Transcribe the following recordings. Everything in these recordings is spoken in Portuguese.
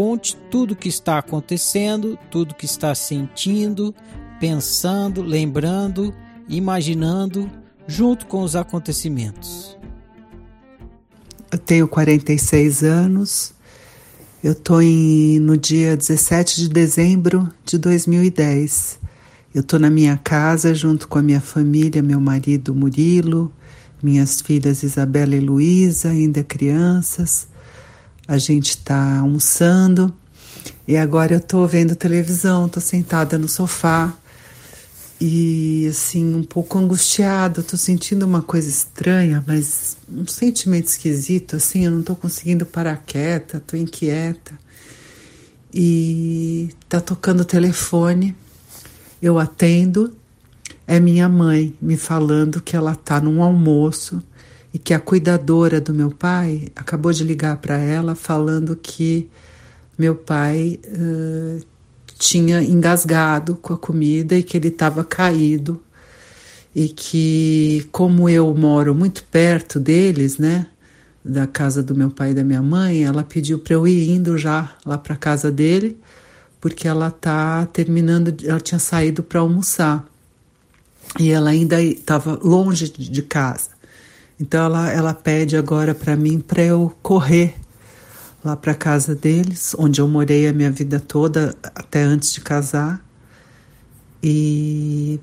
Conte tudo o que está acontecendo, tudo o que está sentindo, pensando, lembrando, imaginando, junto com os acontecimentos. Eu tenho 46 anos. Eu estou no dia 17 de dezembro de 2010. Eu estou na minha casa junto com a minha família, meu marido Murilo, minhas filhas Isabela e Luísa, ainda crianças. A gente está almoçando. E agora eu estou vendo televisão, estou sentada no sofá. E assim um pouco angustiada, estou sentindo uma coisa estranha, mas um sentimento esquisito, assim, eu não estou conseguindo parar quieta, estou inquieta. E tá tocando o telefone, eu atendo, é minha mãe me falando que ela tá num almoço e que a cuidadora do meu pai acabou de ligar para ela falando que meu pai uh, tinha engasgado com a comida e que ele estava caído e que como eu moro muito perto deles, né, da casa do meu pai e da minha mãe, ela pediu para eu ir indo já lá para casa dele, porque ela tá terminando, ela tinha saído para almoçar e ela ainda estava longe de casa. Então ela, ela pede agora para mim para eu correr lá para casa deles, onde eu morei a minha vida toda até antes de casar e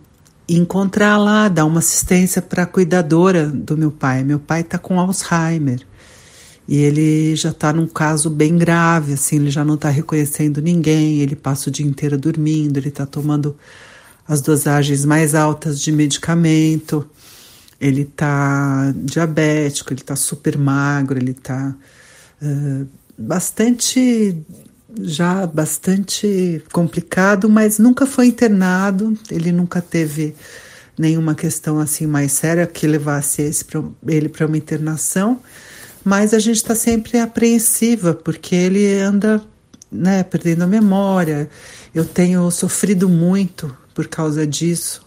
encontrar lá, dar uma assistência para a cuidadora do meu pai. Meu pai está com Alzheimer e ele já está num caso bem grave, assim, ele já não está reconhecendo ninguém, ele passa o dia inteiro dormindo, ele está tomando as dosagens mais altas de medicamento, ele está diabético, ele está super magro, ele está uh, bastante já bastante complicado, mas nunca foi internado, ele nunca teve nenhuma questão assim mais séria que levasse esse ele para uma internação, mas a gente está sempre apreensiva porque ele anda né, perdendo a memória. Eu tenho sofrido muito por causa disso.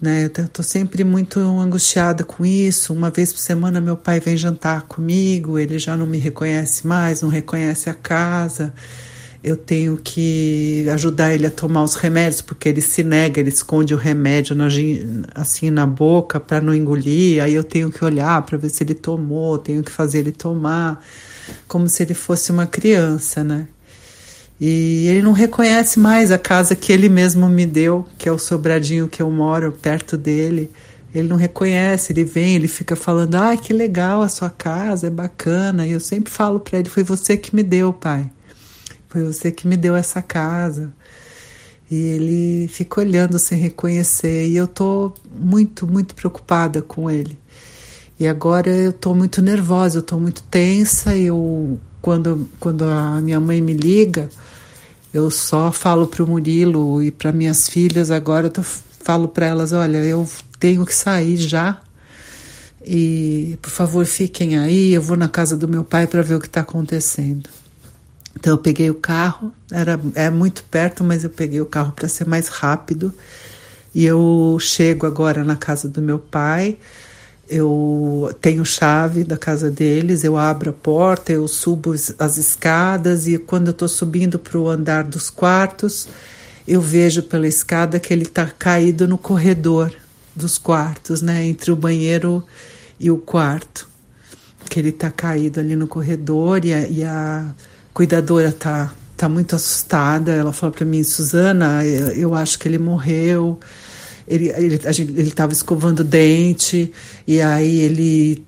Né, eu estou sempre muito angustiada com isso. Uma vez por semana meu pai vem jantar comigo, ele já não me reconhece mais, não reconhece a casa. Eu tenho que ajudar ele a tomar os remédios, porque ele se nega, ele esconde o remédio na, assim na boca para não engolir. Aí eu tenho que olhar para ver se ele tomou, tenho que fazer ele tomar, como se ele fosse uma criança, né? E ele não reconhece mais a casa que ele mesmo me deu, que é o sobradinho que eu moro perto dele. Ele não reconhece, ele vem, ele fica falando: "Ah, que legal a sua casa, é bacana". E eu sempre falo para ele: "Foi você que me deu, pai. Foi você que me deu essa casa". E ele fica olhando sem reconhecer, e eu tô muito, muito preocupada com ele. E agora eu tô muito nervosa, eu tô muito tensa, eu quando, quando a minha mãe me liga, eu só falo para o Murilo e para minhas filhas agora, eu falo para elas: olha, eu tenho que sair já. E por favor, fiquem aí. Eu vou na casa do meu pai para ver o que está acontecendo. Então eu peguei o carro, era é muito perto, mas eu peguei o carro para ser mais rápido. E eu chego agora na casa do meu pai. Eu tenho chave da casa deles, eu abro a porta, eu subo as escadas e quando eu estou subindo para o andar dos quartos, eu vejo pela escada que ele está caído no corredor dos quartos, né, entre o banheiro e o quarto, que ele está caído ali no corredor e a, e a cuidadora tá tá muito assustada. Ela falou para mim, Suzana, eu acho que ele morreu. Ele estava escovando dente e aí ele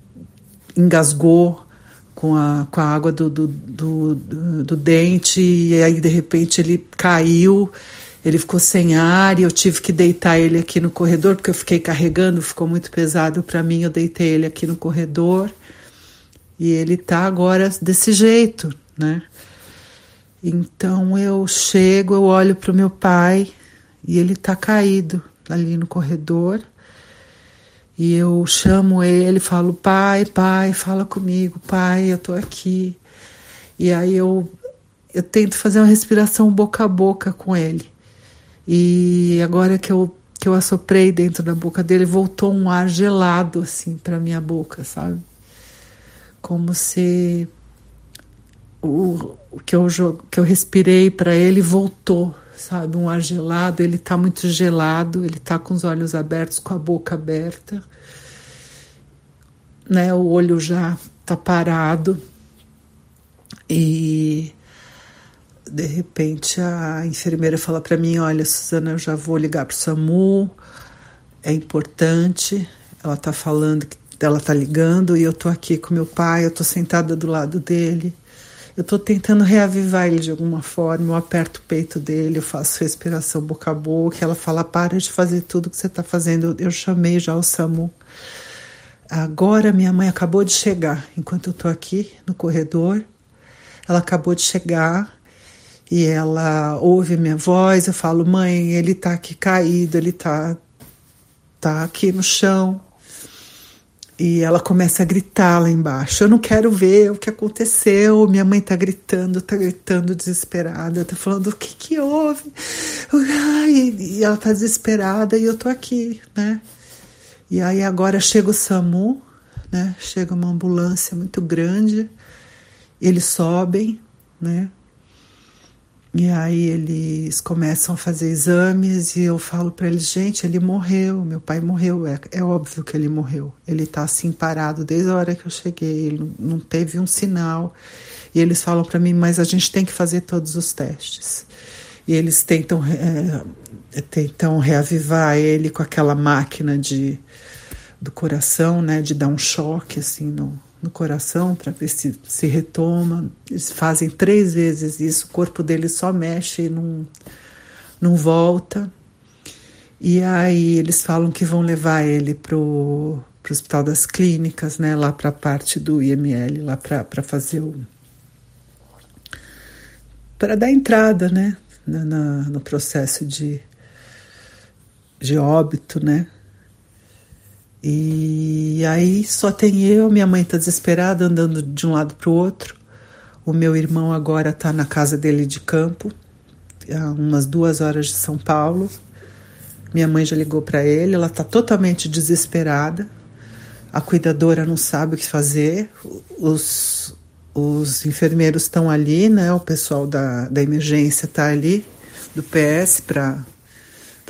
engasgou com a, com a água do, do, do, do, dente e aí de repente ele caiu ele ficou sem ar e eu tive que deitar ele aqui no corredor porque eu fiquei carregando, ficou muito pesado para mim. Eu deitei ele aqui no corredor e ele tá agora desse jeito, né? Então eu chego, eu olho para o meu pai e ele está caído ali no corredor. E eu chamo ele, falo: "Pai, pai, fala comigo, pai, eu tô aqui". E aí eu eu tento fazer uma respiração boca a boca com ele. E agora que eu que eu assoprei dentro da boca dele, voltou um ar gelado assim para minha boca, sabe? Como se o, o que eu, que eu respirei para ele voltou, sabe? Um ar gelado, ele está muito gelado, ele está com os olhos abertos, com a boca aberta, né? O olho já está parado e de repente a enfermeira fala para mim, olha, Suzana, eu já vou ligar para o SAMU, é importante. Ela está falando que ela está ligando e eu estou aqui com meu pai, eu estou sentada do lado dele. Eu estou tentando reavivar ele de alguma forma. Eu aperto o peito dele, eu faço respiração boca a boca. Ela fala: para de fazer tudo que você está fazendo. Eu, chamei já o SAMU. Agora minha mãe acabou de chegar. Enquanto eu estou aqui no corredor, ela acabou de chegar e ela ouve minha voz. Eu falo: mãe, ele está aqui caído, ele está tá aqui no chão. E ela começa a gritar lá embaixo. Eu não quero ver o que aconteceu. Minha mãe tá gritando, tá gritando desesperada, tá falando o que que houve. E ela tá desesperada e eu tô aqui, né? E aí agora chega o SAMU, né? Chega uma ambulância muito grande. Eles sobem, né? E aí eles começam a fazer exames e eu falo para eles, gente, ele morreu, meu pai morreu, é, é óbvio que ele morreu. Ele tá assim parado desde a hora que eu cheguei, ele não teve um sinal. E eles falam para mim, mas a gente tem que fazer todos os testes. E eles tentam, é, tentam reavivar ele com aquela máquina de, do coração, né, de dar um choque assim no, no coração para ver se se retoma. Eles fazem três vezes isso, o corpo dele só mexe e não, não volta. E aí eles falam que vão levar ele pro, pro Hospital das Clínicas, né, lá para a parte do IML, lá para fazer o. para dar entrada, né, na, no processo de, de óbito, né. E aí só tem eu, minha mãe está desesperada, andando de um lado para o outro. O meu irmão agora está na casa dele de campo, a umas duas horas de São Paulo. Minha mãe já ligou para ele, ela está totalmente desesperada. A cuidadora não sabe o que fazer. Os, os enfermeiros estão ali, né? O pessoal da, da emergência está ali, do PS, para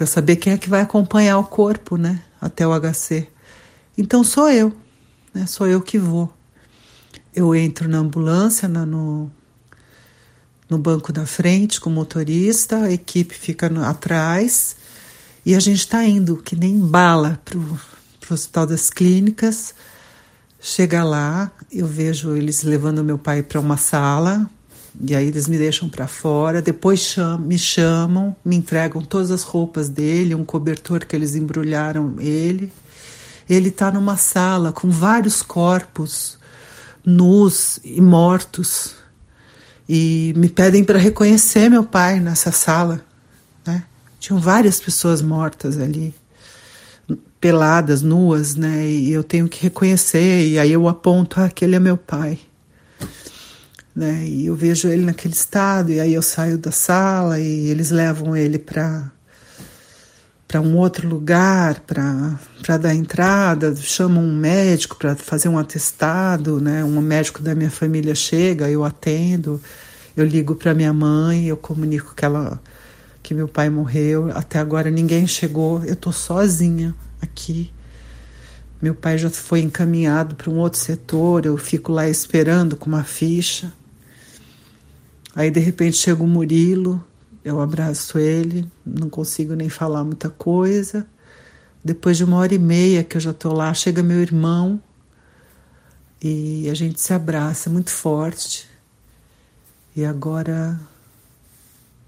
saber quem é que vai acompanhar o corpo, né? Até o HC. Então sou eu, né? Sou eu que vou. Eu entro na ambulância, na, no, no banco da frente com o motorista, a equipe fica no, atrás e a gente está indo que nem bala para o Hospital das Clínicas. Chega lá, eu vejo eles levando meu pai para uma sala, e aí eles me deixam para fora. Depois cham me chamam, me entregam todas as roupas dele, um cobertor que eles embrulharam ele ele está numa sala com vários corpos nus e mortos e me pedem para reconhecer meu pai nessa sala, né? Tinham várias pessoas mortas ali, peladas, nuas, né? E eu tenho que reconhecer e aí eu aponto, ah, aquele é meu pai. né? E eu vejo ele naquele estado, e aí eu saio da sala e eles levam ele para para um outro lugar para dar entrada, chamam um médico para fazer um atestado, né? Um médico da minha família chega, eu atendo, eu ligo para minha mãe, eu comunico que ela que meu pai morreu. Até agora ninguém chegou, eu tô sozinha aqui. Meu pai já foi encaminhado para um outro setor, eu fico lá esperando com uma ficha. Aí de repente chega o Murilo, eu abraço ele, não consigo nem falar muita coisa. Depois de uma hora e meia que eu já estou lá, chega meu irmão e a gente se abraça muito forte. E agora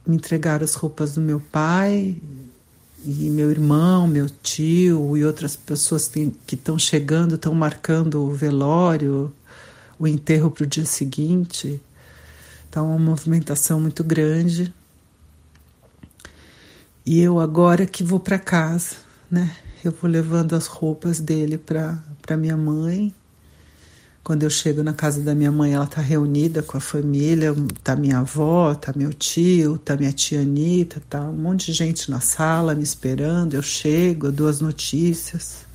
me entregaram as roupas do meu pai e meu irmão, meu tio e outras pessoas que estão chegando, estão marcando o velório, o enterro para o dia seguinte. Está uma movimentação muito grande. E eu agora que vou para casa, né? Eu vou levando as roupas dele para minha mãe. Quando eu chego na casa da minha mãe, ela está reunida com a família, tá minha avó, tá meu tio, tá minha tia Anitta, tá um monte de gente na sala me esperando. Eu chego, eu dou as notícias.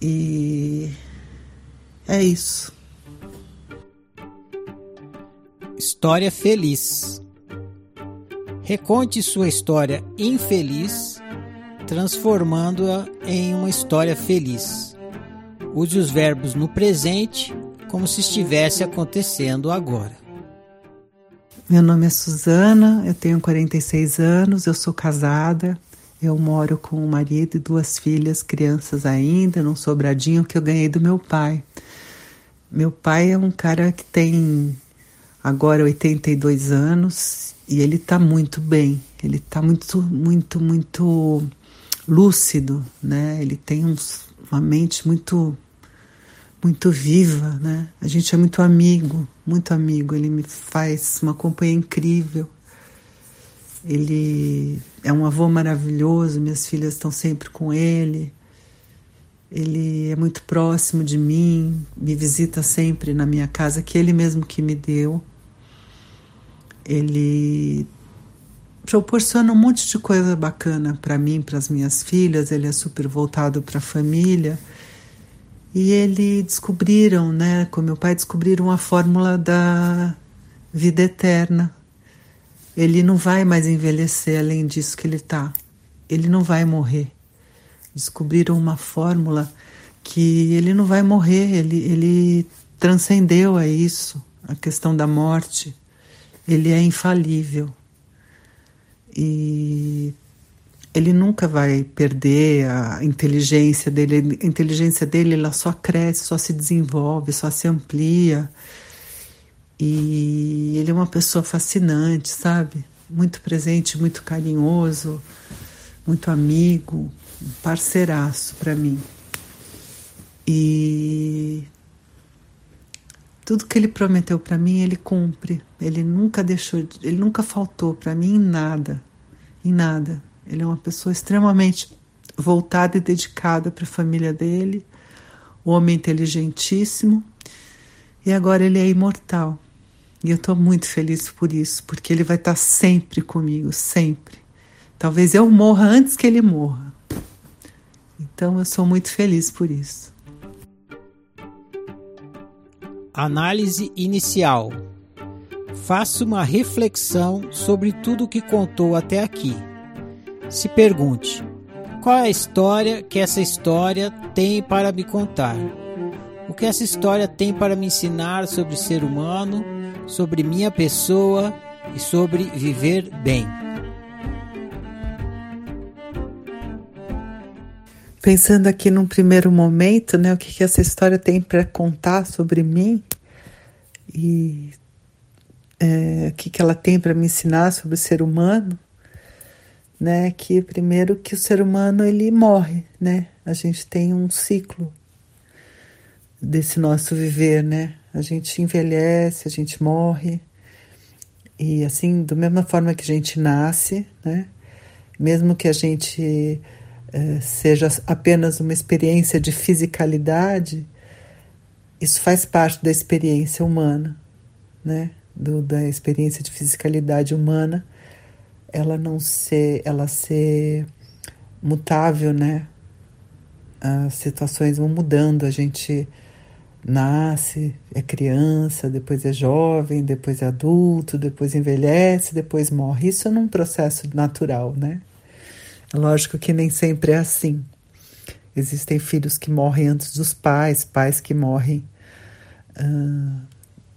E é isso. História feliz. Reconte sua história infeliz, transformando-a em uma história feliz. Use os verbos no presente como se estivesse acontecendo agora. Meu nome é Suzana, eu tenho 46 anos, eu sou casada, eu moro com um marido e duas filhas, crianças ainda, num sobradinho que eu ganhei do meu pai. Meu pai é um cara que tem agora 82 anos e ele está muito bem. Ele está muito, muito, muito lúcido, né? Ele tem uns, uma mente muito, muito viva, né? A gente é muito amigo, muito amigo. Ele me faz uma companhia incrível. Ele é um avô maravilhoso. Minhas filhas estão sempre com ele. Ele é muito próximo de mim, me visita sempre na minha casa, que ele mesmo que me deu ele proporciona um monte de coisa bacana para mim, para as minhas filhas. Ele é super voltado para a família. E ele descobriram, né, com meu pai, descobriram a fórmula da vida eterna. Ele não vai mais envelhecer além disso que ele está. Ele não vai morrer. Descobriram uma fórmula que ele não vai morrer, ele, ele transcendeu a isso, a questão da morte ele é infalível e ele nunca vai perder a inteligência dele. A inteligência dele ela só cresce, só se desenvolve, só se amplia. E ele é uma pessoa fascinante, sabe? Muito presente, muito carinhoso, muito amigo, um parceiraço para mim. E tudo que ele prometeu para mim, ele cumpre. Ele nunca deixou, ele nunca faltou para mim em nada, em nada. Ele é uma pessoa extremamente voltada e dedicada para a família dele, um homem inteligentíssimo. E agora ele é imortal. E eu estou muito feliz por isso, porque ele vai estar tá sempre comigo, sempre. Talvez eu morra antes que ele morra. Então eu sou muito feliz por isso. Análise inicial. Faça uma reflexão sobre tudo o que contou até aqui. Se pergunte: qual é a história que essa história tem para me contar? O que essa história tem para me ensinar sobre ser humano, sobre minha pessoa e sobre viver bem? Pensando aqui num primeiro momento, né, o que, que essa história tem para contar sobre mim e é, o que, que ela tem para me ensinar sobre o ser humano, né? Que primeiro que o ser humano ele morre, né? A gente tem um ciclo desse nosso viver, né? A gente envelhece, a gente morre e assim, da mesma forma que a gente nasce, né? Mesmo que a gente seja apenas uma experiência de fisicalidade, isso faz parte da experiência humana. né, do, da experiência de fisicalidade humana, ela não ser, ela ser mutável, né? As situações vão mudando, a gente nasce, é criança, depois é jovem, depois é adulto, depois envelhece, depois morre. Isso num processo natural, né? Lógico que nem sempre é assim. Existem filhos que morrem antes dos pais, pais que morrem uh,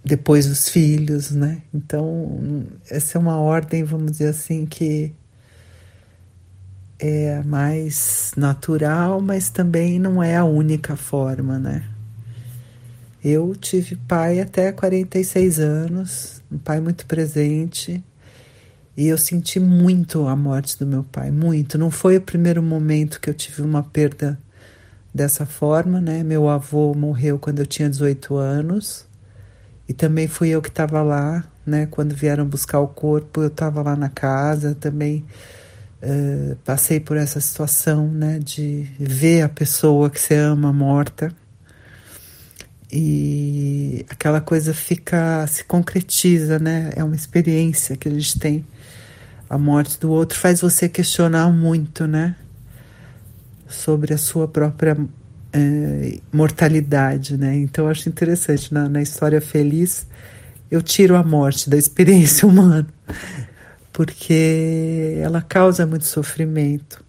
depois dos filhos, né? Então, essa é uma ordem, vamos dizer assim, que é mais natural, mas também não é a única forma, né? Eu tive pai até 46 anos, um pai muito presente, e eu senti muito a morte do meu pai, muito. Não foi o primeiro momento que eu tive uma perda dessa forma, né? Meu avô morreu quando eu tinha 18 anos, e também fui eu que estava lá, né? Quando vieram buscar o corpo, eu estava lá na casa, também uh, passei por essa situação, né? De ver a pessoa que você ama morta e aquela coisa fica se concretiza, né? É uma experiência que a gente tem. A morte do outro faz você questionar muito, né? Sobre a sua própria é, mortalidade, né? Então eu acho interessante na, na história feliz eu tiro a morte da experiência humana porque ela causa muito sofrimento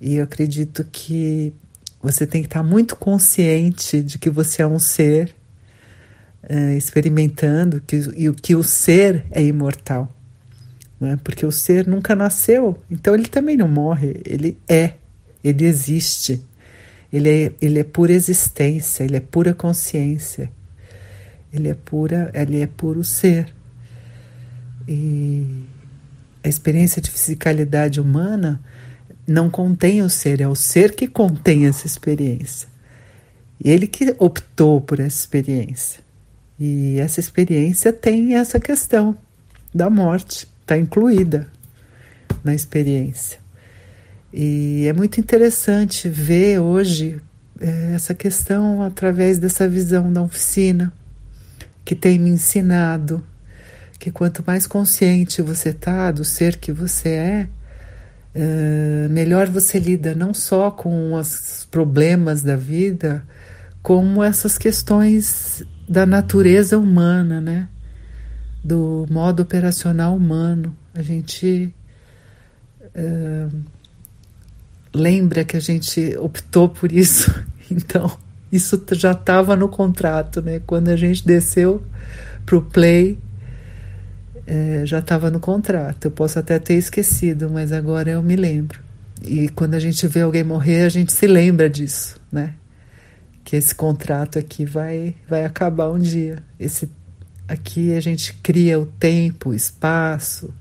e eu acredito que você tem que estar muito consciente de que você é um ser é, experimentando que, e que o ser é imortal. Né? Porque o ser nunca nasceu, então ele também não morre, ele é, ele existe. Ele é, ele é pura existência, ele é pura consciência, ele é pura, ele é puro ser. E a experiência de fisicalidade humana não contém o ser, é o ser que contém essa experiência. E ele que optou por essa experiência. E essa experiência tem essa questão da morte, está incluída na experiência. E é muito interessante ver hoje é, essa questão através dessa visão da oficina, que tem me ensinado que quanto mais consciente você está do ser que você é, eh, melhor você lida não só com os problemas da vida, como essas questões da natureza humana, né? Do modo operacional humano. A gente uh, lembra que a gente optou por isso, então isso já estava no contrato, né? Quando a gente desceu para o play, é, já estava no contrato. Eu posso até ter esquecido, mas agora eu me lembro. E quando a gente vê alguém morrer, a gente se lembra disso, né? Que esse contrato aqui vai, vai acabar um dia. Esse aqui a gente cria o tempo, o espaço.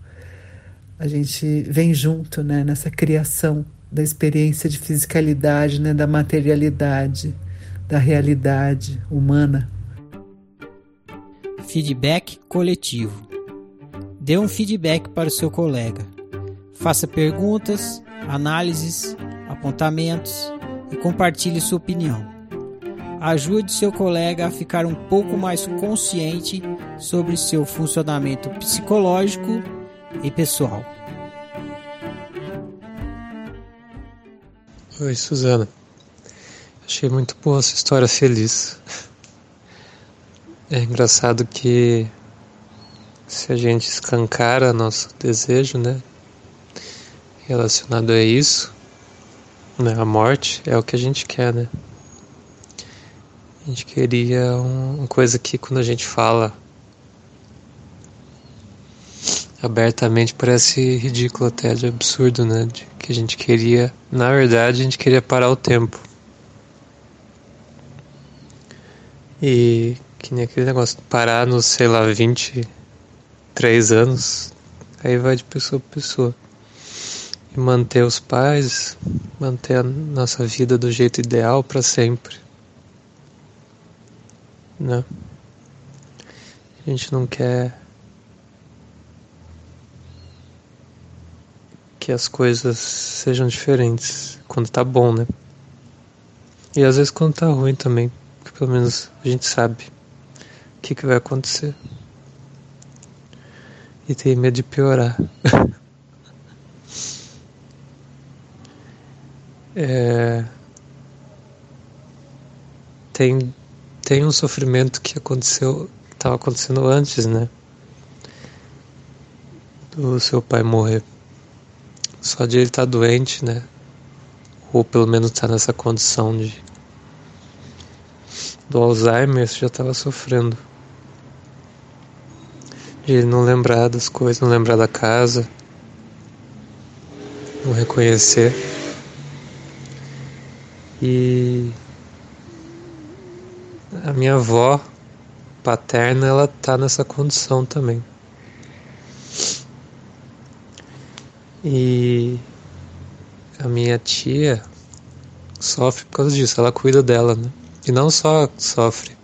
A gente vem junto, né, nessa criação da experiência de fisicalidade, né, da materialidade, da realidade humana. Feedback coletivo. Dê um feedback para o seu colega. Faça perguntas, análises, apontamentos e compartilhe sua opinião. Ajude seu colega a ficar um pouco mais consciente sobre seu funcionamento psicológico e pessoal. Oi, Suzana. Achei muito boa essa história feliz. É engraçado que se a gente escancara nosso desejo, né, relacionado a isso, né, a morte é o que a gente quer, né? A gente queria um, uma coisa que quando a gente fala abertamente parece ridículo até, de absurdo, né? De que a gente queria, na verdade, a gente queria parar o tempo. E que nem aquele negócio, parar nos, sei lá, 20, três anos, aí vai de pessoa para pessoa. E manter os pais, manter a nossa vida do jeito ideal para sempre. Né? A gente não quer que as coisas sejam diferentes quando tá bom, né? E às vezes quando tá ruim também, porque pelo menos a gente sabe o que, que vai acontecer. e tem medo de piorar. é... Tem, tem um sofrimento que aconteceu, estava acontecendo antes, né? Do seu pai morrer. Só de ele estar tá doente, né? Ou pelo menos estar tá nessa condição de do Alzheimer, já estava sofrendo de ele não lembrar das coisas, não lembrar da casa, não reconhecer. E a minha avó paterna, ela tá nessa condição também. E a minha tia sofre por causa disso, ela cuida dela, né? E não só sofre,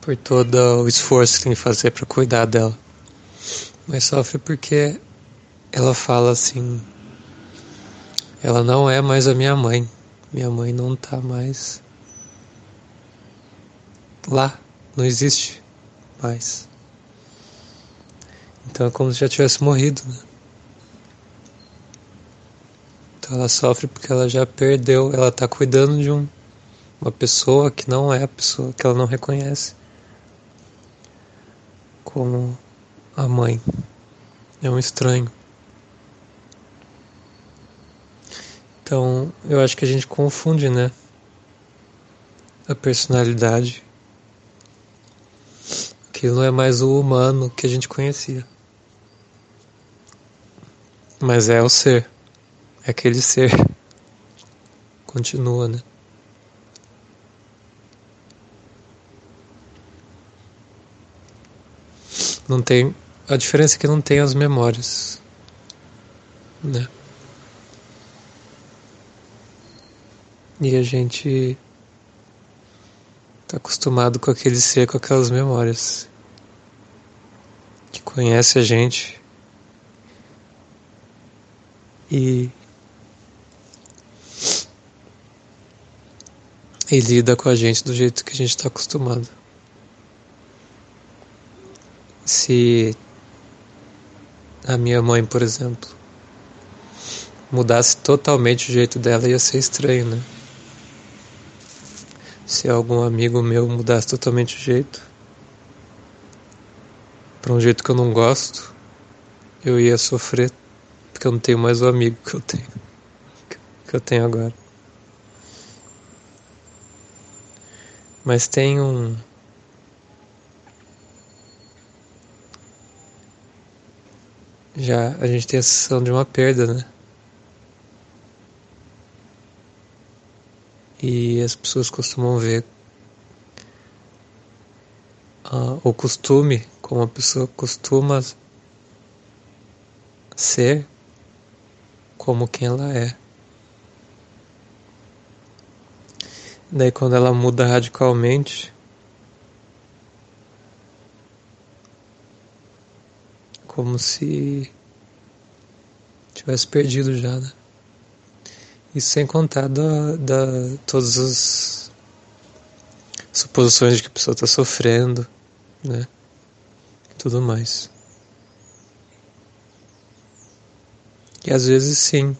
por todo o esforço que tem que fazer para cuidar dela. Mas sofre porque ela fala assim: ela não é mais a minha mãe. Minha mãe não tá mais lá, não existe mais. Então é como se já tivesse morrido, né? Então ela sofre porque ela já perdeu, ela tá cuidando de um, uma pessoa que não é a pessoa que ela não reconhece como a mãe. É um estranho. Então, eu acho que a gente confunde, né? A personalidade. Aquilo não é mais o humano que a gente conhecia. Mas é o ser. É aquele ser. Continua, né? Não tem. A diferença é que não tem as memórias. Né? E a gente tá acostumado com aquele ser, com aquelas memórias. Que conhece a gente. E. E lida com a gente do jeito que a gente está acostumado se a minha mãe, por exemplo, mudasse totalmente o jeito dela, ia ser estranho, né? Se algum amigo meu mudasse totalmente o jeito, para um jeito que eu não gosto, eu ia sofrer, porque eu não tenho mais o amigo que eu tenho, que eu tenho agora. Mas tem um já a gente tem a sensação de uma perda, né? E as pessoas costumam ver uh, o costume, como a pessoa costuma ser, como quem ela é. Daí quando ela muda radicalmente, como se tivesse perdido já, né? Isso sem contar da, da todas as suposições de que a pessoa está sofrendo, né? E tudo mais. E às vezes sim,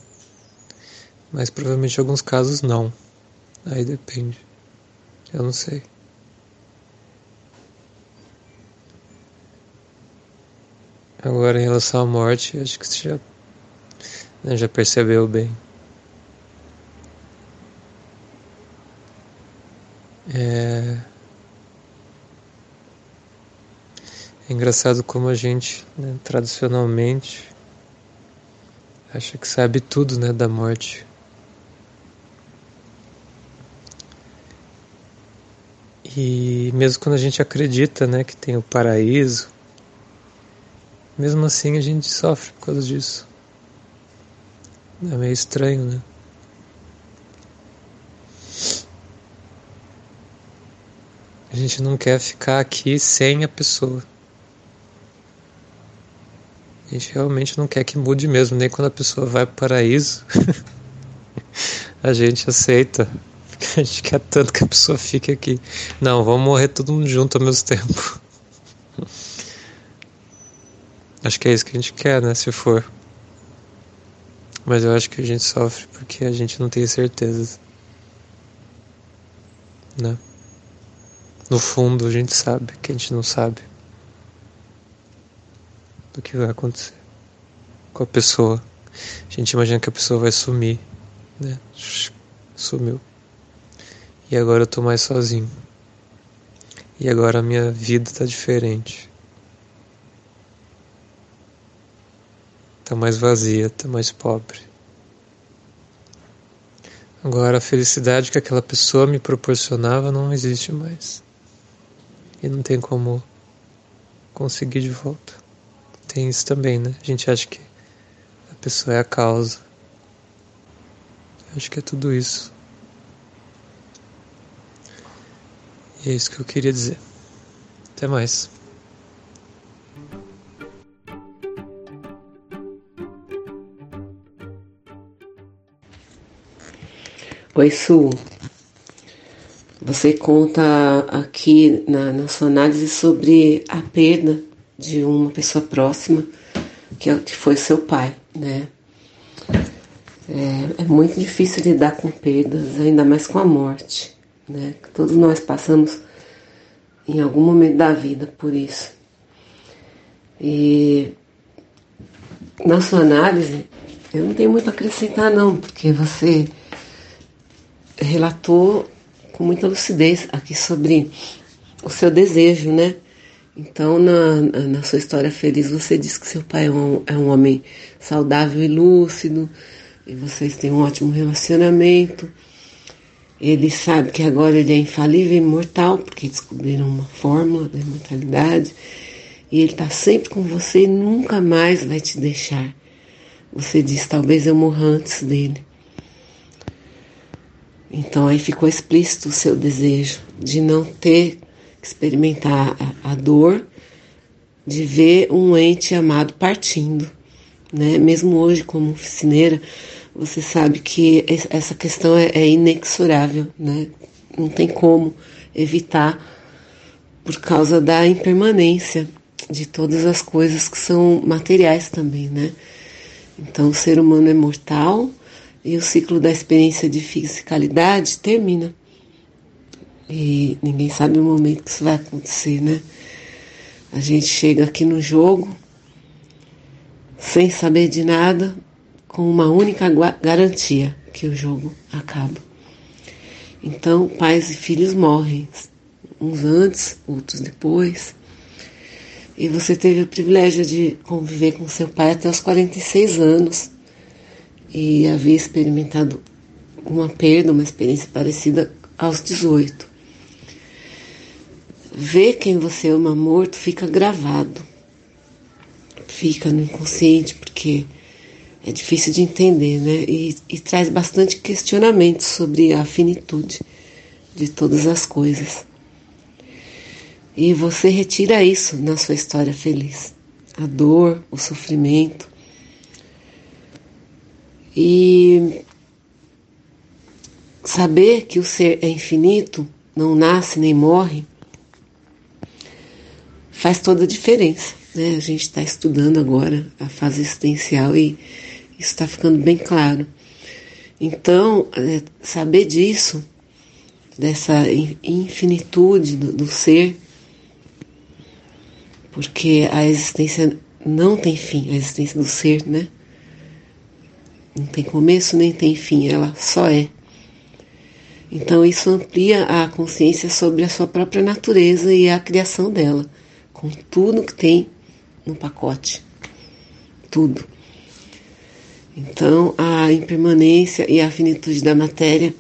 mas provavelmente em alguns casos não. Aí depende. Eu não sei. Agora, em relação à morte, acho que você já, né, já percebeu bem. É... é engraçado como a gente, né, tradicionalmente, acha que sabe tudo né, da morte. E mesmo quando a gente acredita né, que tem o paraíso, mesmo assim a gente sofre por causa disso. É meio estranho, né? A gente não quer ficar aqui sem a pessoa. A gente realmente não quer que mude mesmo, nem quando a pessoa vai para o paraíso. a gente aceita. A gente quer tanto que a pessoa fique aqui. Não, vamos morrer todo mundo junto ao mesmo tempo. Acho que é isso que a gente quer, né? Se for. Mas eu acho que a gente sofre porque a gente não tem certeza. Né? No fundo, a gente sabe que a gente não sabe do que vai acontecer com a pessoa. A gente imagina que a pessoa vai sumir, né? Sumiu. E agora eu tô mais sozinho. E agora a minha vida tá diferente. Tá mais vazia, tá mais pobre. Agora a felicidade que aquela pessoa me proporcionava não existe mais. E não tem como conseguir de volta. Tem isso também, né? A gente acha que a pessoa é a causa. Acho que é tudo isso. E é isso que eu queria dizer. Até mais. Oi, Su. Você conta aqui na, na sua análise sobre a perda de uma pessoa próxima, que, é, que foi seu pai, né? É, é muito difícil lidar com perdas, ainda mais com a morte né? Todos nós passamos em algum momento da vida por isso. E na sua análise, eu não tenho muito a acrescentar não, porque você relatou com muita lucidez aqui sobre o seu desejo, né? Então, na, na sua história feliz, você diz que seu pai é um, é um homem saudável e lúcido, e vocês têm um ótimo relacionamento. Ele sabe que agora ele é infalível e imortal, porque descobriram uma fórmula da imortalidade. E ele está sempre com você e nunca mais vai te deixar. Você diz: talvez eu morra antes dele. Então aí ficou explícito o seu desejo de não ter experimentar a, dor de ver um ente amado partindo. Né? Mesmo hoje, como oficineira, você sabe que essa questão é, é inexorável, né? Não tem como evitar por causa da impermanência de todas as coisas que são materiais também, né? Então o ser humano é mortal e o ciclo da experiência de fisicalidade termina. E ninguém sabe o momento que isso vai acontecer, né? A gente chega aqui no jogo sem saber de nada, com uma única garantia que o jogo acaba. Então, pais e filhos morrem, uns antes, outros depois. E você teve o privilégio de conviver com seu pai até os 46 anos e havia experimentado uma perda, uma experiência parecida aos 18. Ver quem você ama morto fica gravado, fica no inconsciente, porque é difícil de entender, né? E, e traz bastante questionamento sobre a finitude de todas as coisas. E você retira isso na sua história feliz. A dor, o sofrimento. E saber que o ser é infinito, não nasce nem morre, faz toda a diferença. Né? A gente está estudando agora a fase existencial e isso está ficando bem claro. Então, é, saber disso, dessa infinitude do, do ser, porque a existência não tem fim, a existência do ser, né? Não tem começo nem tem fim, ela só é. Então isso amplia a consciência sobre a sua própria natureza e a criação dela, com tudo que tem no pacote. Tudo. Então, a impermanência e a finitude da matéria,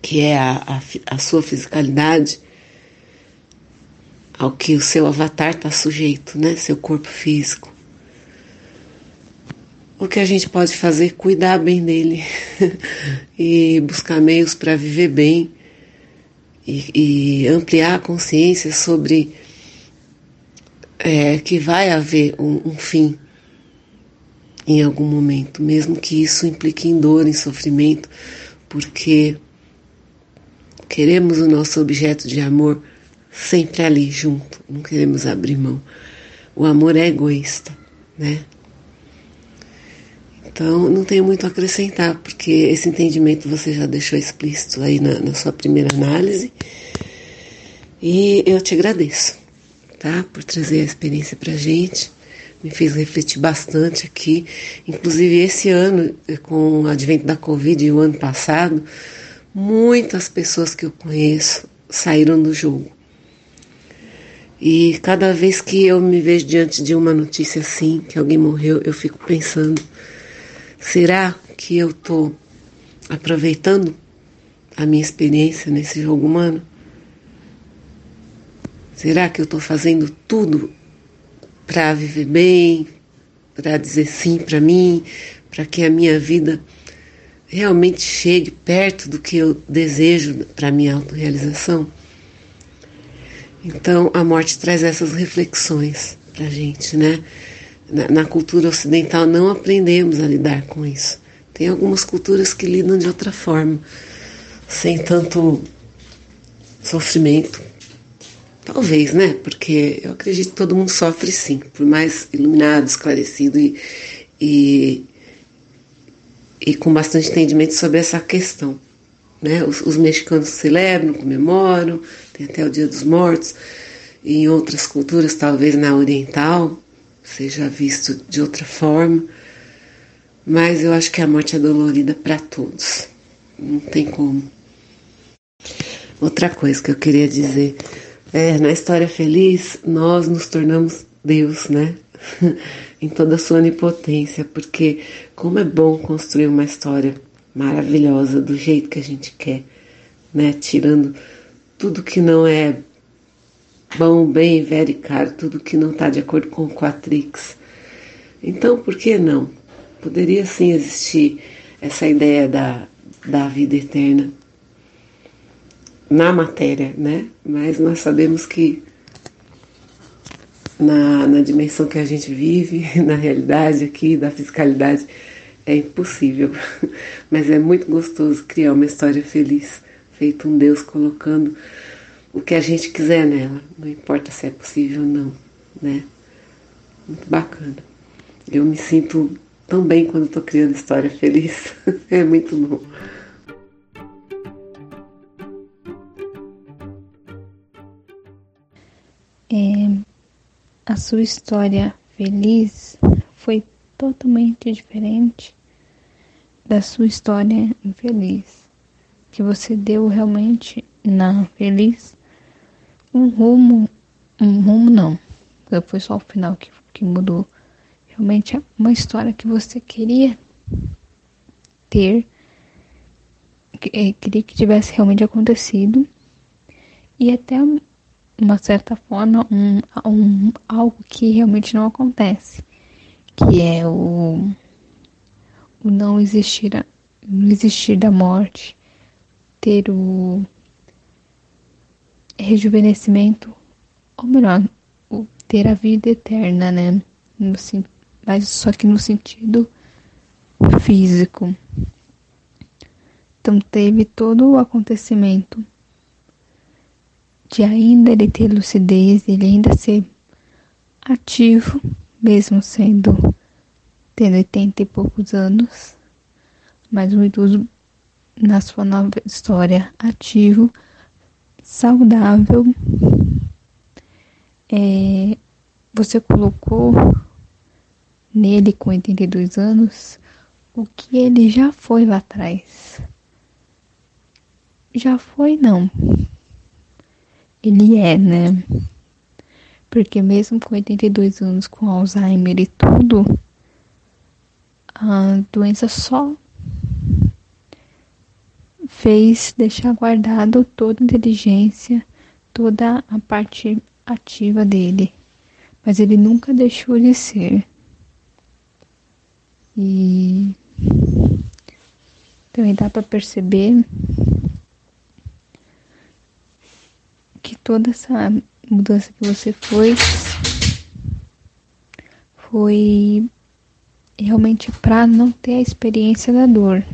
que é a, a, a sua fisicalidade, ao que o seu avatar está sujeito, né? Seu corpo físico. O que a gente pode fazer? Cuidar bem dele e buscar meios para viver bem e, e, ampliar a consciência sobre é, que vai haver um, um fim em algum momento, mesmo que isso implique em dor, em sofrimento, porque queremos o nosso objeto de amor sempre ali junto, não queremos abrir mão. o amor é egoísta, né? Então, não tenho muito a acrescentar, porque esse entendimento você já deixou explícito aí na, na sua primeira análise. E eu te agradeço, tá? Por trazer a experiência pra gente. Me fez refletir bastante aqui. Inclusive, esse ano, com o advento da Covid e o ano passado, muitas pessoas que eu conheço saíram do jogo. E cada vez que eu me vejo diante de uma notícia assim, que alguém morreu, eu fico pensando: será que eu estou aproveitando a minha experiência nesse jogo humano? Será que eu estou fazendo tudo para viver bem, para dizer sim para mim, para que a minha vida realmente chegue perto do que eu desejo para minha autorrealização? Então, a morte traz essas reflexões para a gente, né? Na, na, cultura ocidental não aprendemos a lidar com isso. Tem algumas culturas que lidam de outra forma, sem tanto sofrimento. Talvez, né? Porque eu acredito que todo mundo sofre sim, por mais iluminado, esclarecido e, e, e com bastante entendimento sobre essa questão. Né? Os, os mexicanos celebram, comemoram, tem até o Dia dos Mortos. E em outras culturas, talvez na oriental, seja visto de outra forma. Mas eu acho que a morte é dolorida para todos. Não tem como. Outra coisa que eu queria dizer é, na história feliz, nós nos tornamos Deus, né? em toda a sua onipotência, porque como é bom construir uma história maravilhosa do jeito que a gente quer, né? Tirando tudo que não é bom, bem, velho e caro, tudo que não está de acordo com o Quatrix. Então, por que não? Poderia sim existir essa ideia da, da vida eterna na matéria, né? Mas nós sabemos que na, na dimensão que a gente vive, na realidade aqui, da fiscalidade, é impossível, mas é muito gostoso criar uma história feliz, feito um Deus colocando o que a gente quiser nela, não importa se é possível ou não, né? Muito bacana. Eu me sinto tão bem quando estou criando história feliz, é muito bom. É, a sua história feliz foi totalmente diferente da sua história infeliz, que você deu realmente na feliz um rumo, um rumo não, foi só o final que, que mudou. Realmente é uma história que você queria ter, que, é, queria que tivesse realmente acontecido. E até uma certa forma um, um algo que realmente não acontece, que é o o não existir, não existir da morte, ter o rejuvenescimento, ou melhor, o ter a vida eterna, né? No, mas só que no sentido físico. Então teve todo o acontecimento de ainda ele ter lucidez, ele ainda ser ativo, mesmo sendo tendo 80 e poucos anos, mas um idoso na sua nova história ativo, saudável. É, você colocou nele com 82 anos o que ele já foi lá atrás. Já foi, não. Ele é, né? Porque mesmo com 82 anos, com Alzheimer e tudo, a doença só fez deixar guardado toda a inteligência, toda a parte ativa dele, mas ele nunca deixou de ser. E também dá para perceber que toda essa mudança que você foi foi realmente para não ter a experiência da dor.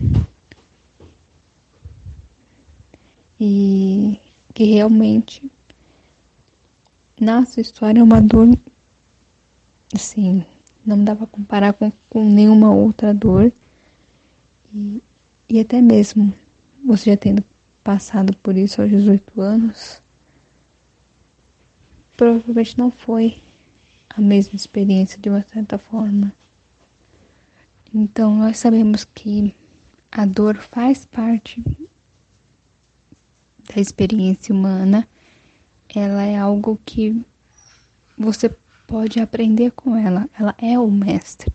E que realmente na sua história é uma dor assim, não dá para comparar com, com nenhuma outra dor. E, e até mesmo você já tendo passado por isso aos 18 anos, provavelmente não foi a mesma experiência de uma certa forma. Então nós sabemos que a dor faz parte da experiência humana, ela é algo que você pode aprender com ela, ela é o mestre.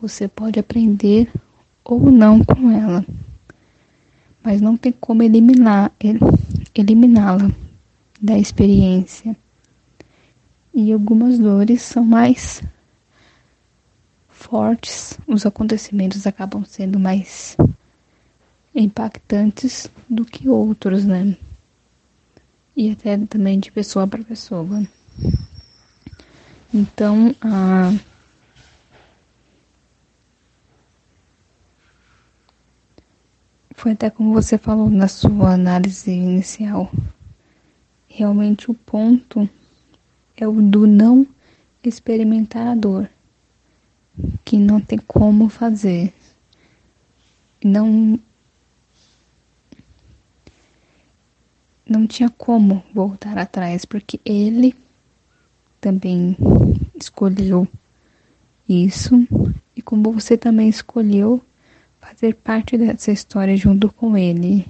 Você pode aprender ou não com ela, mas não tem como eliminar eliminá-la da experiência. E algumas dores são mais fortes, os acontecimentos acabam sendo mais impactantes do que outros, né? E até também de pessoa para pessoa. Então, a foi até como você falou na sua análise inicial. Realmente o ponto é o do não experimentar a dor, que não tem como fazer. Não não tinha como voltar atrás, porque ele também escolheu isso e como você também escolheu fazer parte dessa história junto com ele.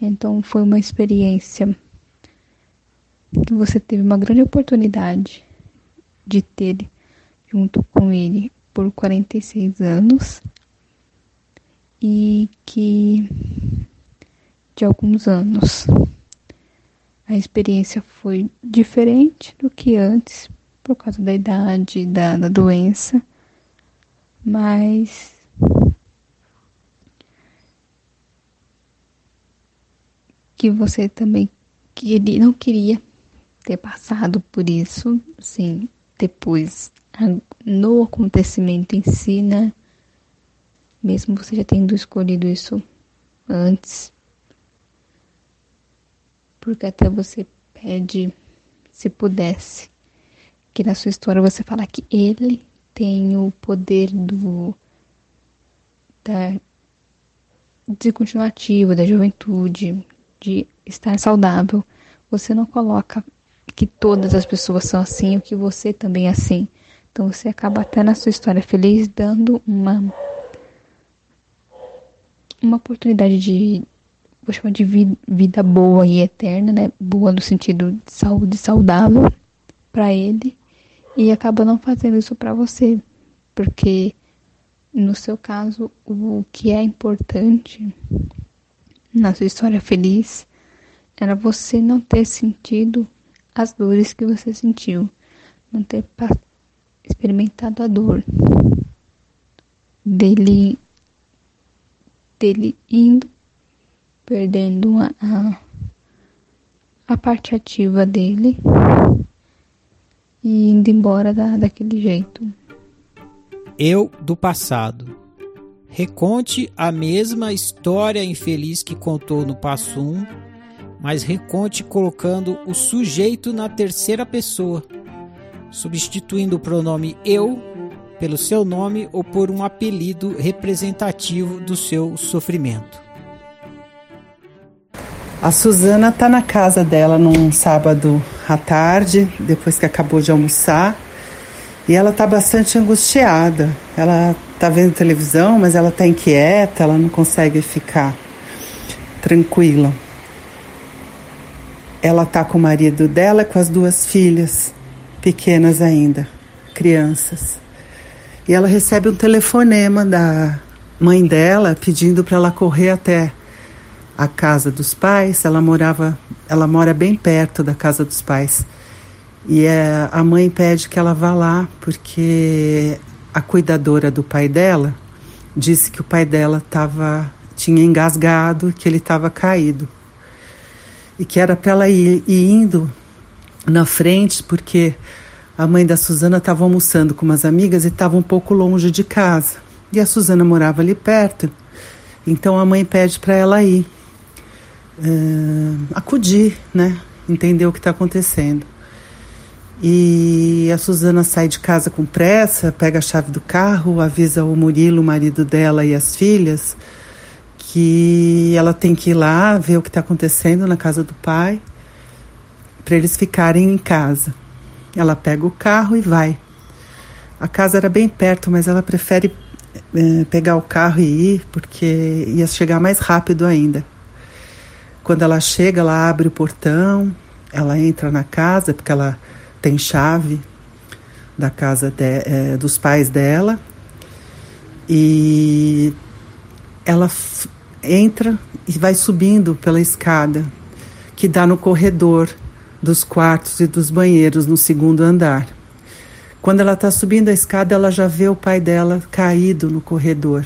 Então foi uma experiência que você teve uma grande oportunidade de ter junto com ele por 46 anos e que de alguns anos a experiência foi diferente do que antes, por causa da idade, da, da doença, mas que você também queria, não queria ter passado por isso, sim, depois no acontecimento em si, né? Mesmo você já tendo escolhido isso antes, porque até você pede, se pudesse, que na sua história você fala que ele tem o poder do da de continuar ativo, da juventude, de estar saudável. Você não coloca que todas as pessoas são assim, ou que você também é assim. Então você acaba até na sua história feliz dando uma uma oportunidade de vou chamar de vida boa e eterna, né? Boa no sentido de saúde saudável para ele e acaba não fazendo isso para você, porque no seu caso o que é importante na sua história feliz era você não ter sentido as dores que você sentiu, não ter experimentado a dor dele dele indo perdendo a, a, a parte ativa dele e indo embora da, daquele jeito. Eu do passado. Reconte a mesma história infeliz que contou no passo 1, mas reconte colocando o sujeito na terceira pessoa, substituindo o pronome eu pelo seu nome ou por um apelido representativo do seu sofrimento. A Suzana tá na casa dela num sábado à tarde, depois que acabou de almoçar, e ela tá bastante angustiada. Ela tá vendo televisão, mas ela tá inquieta, ela não consegue ficar tranquila. Ela tá com o marido dela com as duas filhas, pequenas ainda, crianças. E ela recebe um telefonema da mãe dela pedindo para ela correr até a casa dos pais, ela morava, ela mora bem perto da casa dos pais. E é, a mãe pede que ela vá lá porque a cuidadora do pai dela disse que o pai dela tava, tinha engasgado, que ele estava caído. E que era para ela ir, ir indo na frente porque a mãe da Suzana estava almoçando com umas amigas e estava um pouco longe de casa. E a Suzana morava ali perto. Então a mãe pede para ela ir uh, acudir, né? Entender o que está acontecendo. E a Suzana sai de casa com pressa, pega a chave do carro, avisa o Murilo, o marido dela e as filhas, que ela tem que ir lá ver o que está acontecendo na casa do pai, para eles ficarem em casa. Ela pega o carro e vai. A casa era bem perto, mas ela prefere é, pegar o carro e ir, porque ia chegar mais rápido ainda. Quando ela chega, ela abre o portão, ela entra na casa, porque ela tem chave da casa de, é, dos pais dela. E ela entra e vai subindo pela escada que dá no corredor dos quartos e dos banheiros no segundo andar. Quando ela está subindo a escada, ela já vê o pai dela caído no corredor.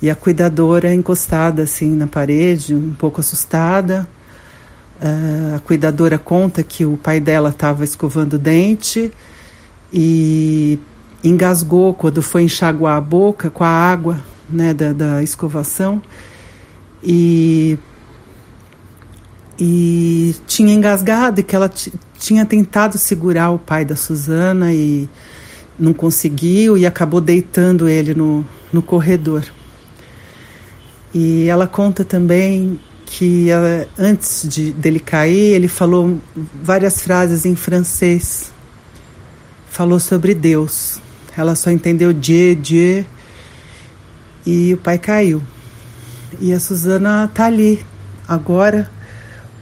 E a cuidadora encostada assim na parede, um pouco assustada. Uh, a cuidadora conta que o pai dela estava escovando o dente e engasgou quando foi enxaguar a boca com a água né, da, da escovação e, e tinha engasgado e que ela tinha tentado segurar o pai da Suzana e não conseguiu e acabou deitando ele no, no corredor. E ela conta também que ela, antes de, dele cair, ele falou várias frases em francês. Falou sobre Deus. Ela só entendeu Dieu, Dieu. E o pai caiu. E a Suzana tá ali, agora,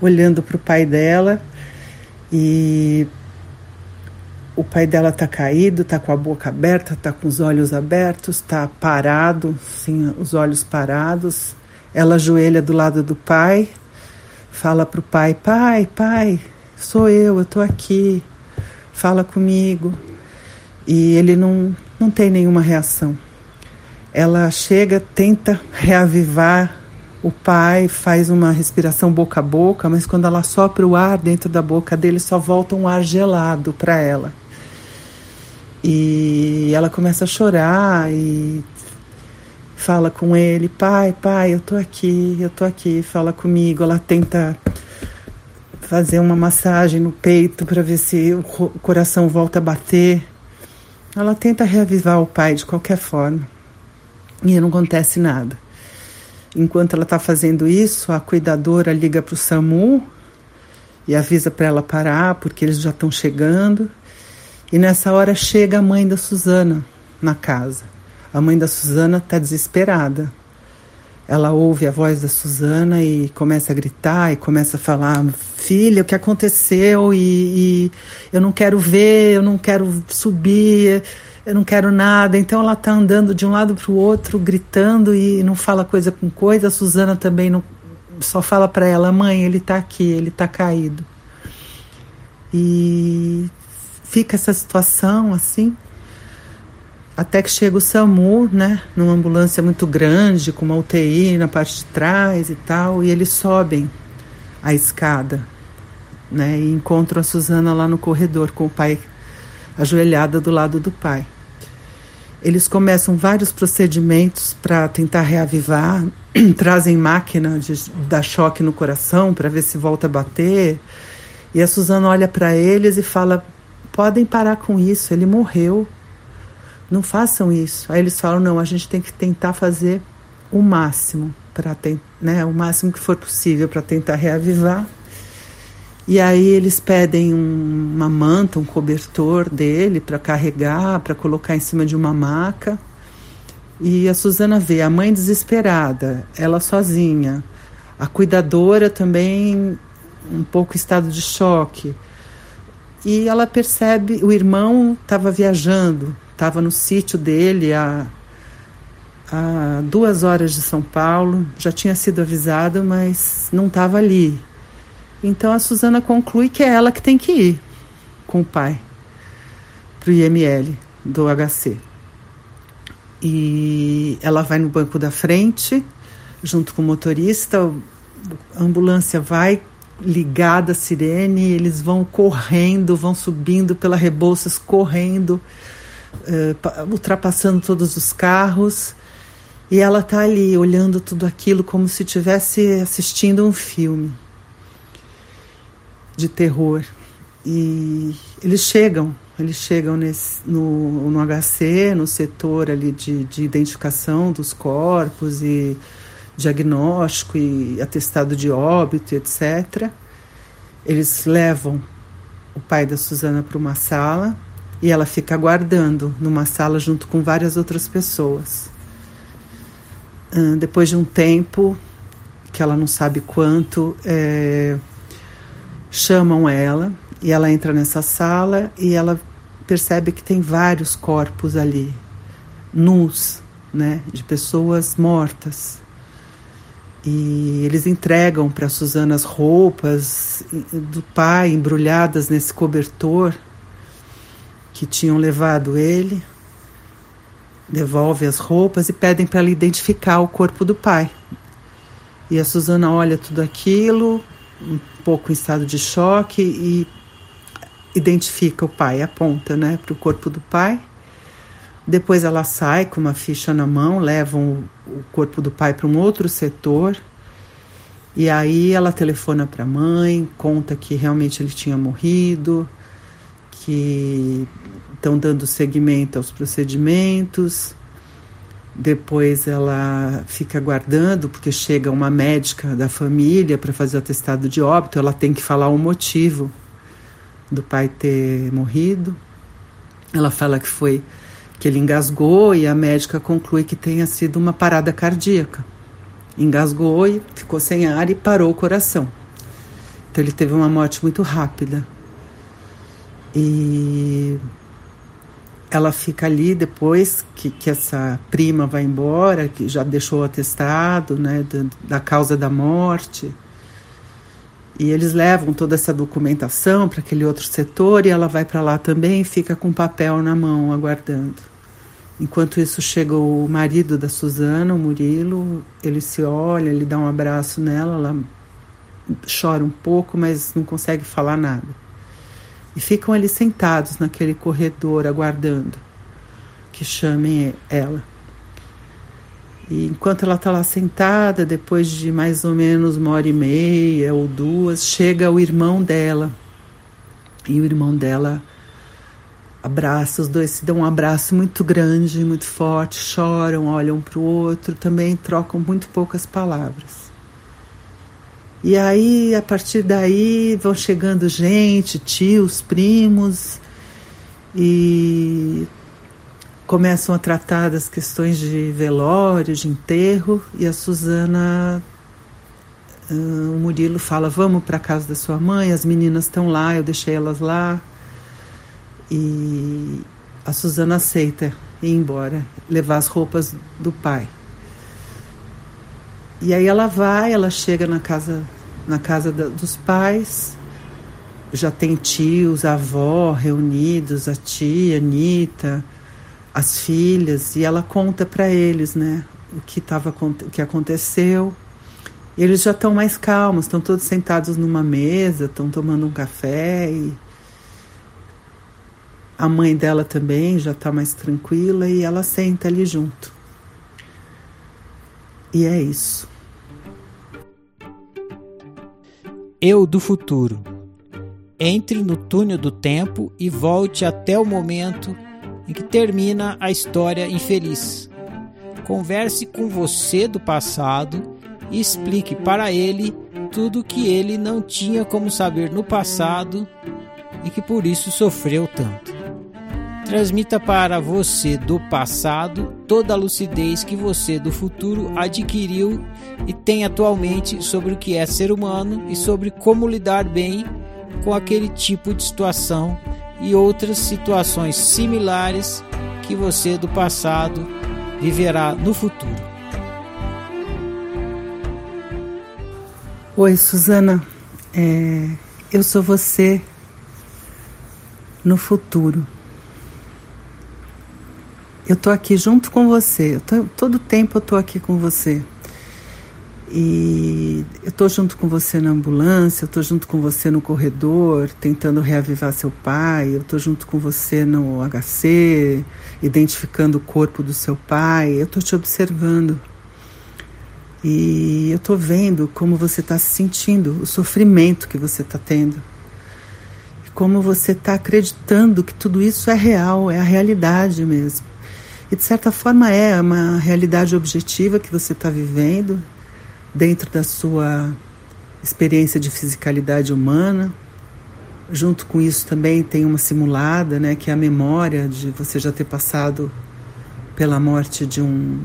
olhando para o pai dela. E o pai dela tá caído, tá com a boca aberta, tá com os olhos abertos, tá parado, sim, os olhos parados. Ela ajoelha do lado do pai, fala pro pai: "Pai, pai, sou eu, eu tô aqui. Fala comigo". E ele não não tem nenhuma reação. Ela chega, tenta reavivar o pai, faz uma respiração boca a boca, mas quando ela sopra o ar dentro da boca dele, só volta um ar gelado para ela. E ela começa a chorar e fala com ele, pai, pai, eu tô aqui, eu tô aqui, fala comigo. Ela tenta fazer uma massagem no peito para ver se o coração volta a bater. Ela tenta reavivar o pai de qualquer forma e não acontece nada. Enquanto ela está fazendo isso, a cuidadora liga para o SAMU e avisa para ela parar, porque eles já estão chegando. E nessa hora chega a mãe da Suzana na casa. A mãe da Suzana está desesperada. Ela ouve a voz da Suzana e começa a gritar e começa a falar: Filha, o que aconteceu? E, e eu não quero ver, eu não quero subir, eu não quero nada. Então ela está andando de um lado para o outro, gritando e não fala coisa com coisa. A Suzana também não, só fala para ela: Mãe, ele está aqui, ele está caído. E fica essa situação assim até que chega o SAMU, né, numa ambulância muito grande, com uma UTI na parte de trás e tal, e eles sobem a escada, né, e encontram a Suzana lá no corredor com o pai ajoelhada do lado do pai. Eles começam vários procedimentos para tentar reavivar, trazem máquina de dar choque no coração para ver se volta a bater. E a Suzana olha para eles e fala: podem parar com isso, ele morreu não façam isso. Aí eles falam, não, a gente tem que tentar fazer o máximo para né, o máximo que for possível para tentar reavivar. E aí eles pedem um, uma manta, um cobertor dele para carregar, para colocar em cima de uma maca. E a Suzana vê a mãe desesperada, ela sozinha, a cuidadora também um pouco em estado de choque. E ela percebe, o irmão estava viajando, estava no sítio dele a, duas horas de São Paulo, já tinha sido avisado, mas não estava ali. Então a Suzana conclui que é ela que tem que ir com o pai para o IML do HC. E ela vai no banco da frente, junto com o motorista, a ambulância vai ligada a sirene, eles vão correndo, vão subindo pela Rebouças, correndo uh, ultrapassando todos os carros. E ela está ali olhando tudo aquilo como se estivesse assistindo um filme de terror. E eles chegam, eles chegam nesse, no, no HC, no setor ali de, de identificação dos corpos e diagnóstico e atestado de óbito, etc. Eles levam o pai da Suzana para uma sala e ela fica aguardando numa sala junto com várias outras pessoas. depois de um tempo, que ela não sabe quanto, é, chamam ela e ela entra nessa sala e ela percebe que tem vários corpos ali, nus, né, de pessoas mortas. E eles entregam para Suzana as roupas do pai embrulhadas nesse cobertor que tinham levado ele. Devolve as roupas e pedem para ela identificar o corpo do pai. E a Suzana olha tudo aquilo, pouco em estado de choque, e identifica o pai, aponta né, para o corpo do pai. Depois ela sai com uma ficha na mão, levam o corpo do pai para um outro setor. E aí ela telefona para a mãe, conta que realmente ele tinha morrido, que estão dando seguimento aos procedimentos. Depois ela fica aguardando, porque chega uma médica da família para fazer o atestado de óbito, ela tem que falar o motivo do pai ter morrido. Ela fala que foi que ele engasgou e a médica conclui que tenha sido uma parada cardíaca. Engasgou e ficou sem ar e parou o coração. Então ele teve uma morte muito rápida. E ela fica ali depois que, que essa prima vai embora, que já deixou o atestado né, da, da causa da morte. E eles levam toda essa documentação para aquele outro setor e ela vai para lá também e fica com papel na mão, aguardando. Enquanto isso chega o marido da Suzana, o Murilo, ele se olha, ele dá um abraço nela, ela chora um pouco, mas não consegue falar nada. E ficam ali sentados naquele corredor aguardando que chamem ela. E enquanto ela está lá sentada, depois de mais ou menos uma hora e meia ou duas, chega o irmão dela. E o irmão dela abraça, os dois se dão um abraço muito grande, muito forte, choram, olham para o outro, também trocam muito poucas palavras. E aí, a partir daí, vão chegando gente, tios, primos, e começam a tratar das questões de velório, de enterro, e a Suzana, uh, o Murilo fala: Vamos para a casa da sua mãe, as meninas estão lá, eu deixei elas lá. E a Suzana aceita ir embora, levar as roupas do pai. E aí ela vai, ela chega na casa, na casa da, dos pais, já tem tios, avó reunidos, a tia, Anitta, as filhas, e ela conta para eles, né, o que tava, o que aconteceu. Eles já estão mais calmos, estão todos sentados numa mesa, estão tomando um café e a mãe dela também já está mais tranquila e ela senta ali junto. E é isso. Eu do futuro. Entre no túnel do tempo e volte até o momento em que termina a história infeliz. Converse com você do passado e explique para ele tudo que ele não tinha como saber no passado e que por isso sofreu tanto. Transmita para você do passado toda a lucidez que você do futuro adquiriu e tem atualmente sobre o que é ser humano e sobre como lidar bem com aquele tipo de situação e outras situações similares que você do passado viverá no futuro. Oi, Suzana. É, eu sou você no futuro. Eu tô aqui junto com você. Tô, todo tempo eu tô aqui com você. E eu tô junto com você na ambulância, eu tô junto com você no corredor, tentando reavivar seu pai, eu tô junto com você no HC, identificando o corpo do seu pai, eu tô te observando. E eu tô vendo como você está se sentindo, o sofrimento que você está tendo como você está acreditando que tudo isso é real, é a realidade mesmo. E de certa forma é uma realidade objetiva que você está vivendo dentro da sua experiência de fisicalidade humana. Junto com isso também tem uma simulada, né, que é a memória de você já ter passado pela morte de um